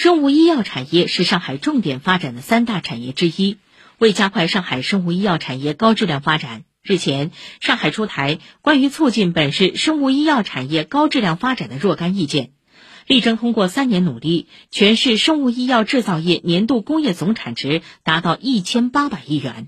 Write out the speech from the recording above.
生物医药产业是上海重点发展的三大产业之一为加快上海生物医药产业高质量发展。日前上海出台关于促进本市生物医药产业高质量发展的若干意见。力争通过三年努力全市生物医药制造业年度工业总产值达到一千八百亿元。